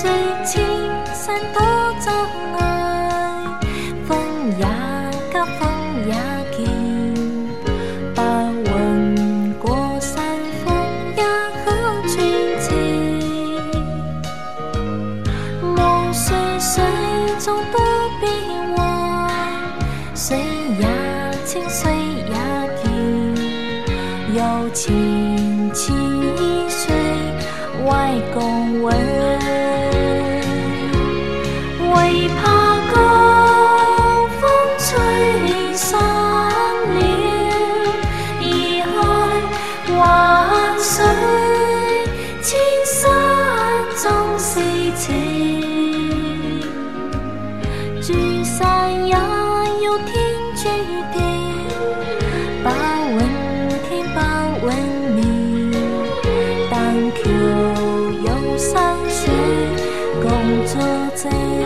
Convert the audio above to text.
水千山多障碍，风也急，风也急，不问过山峰也可传情。莫说水中多变幻，水也清，水也甜，有情汽水外公文。水千山总是情。聚散也有天注定，不问天不问命，但求有山水共作证。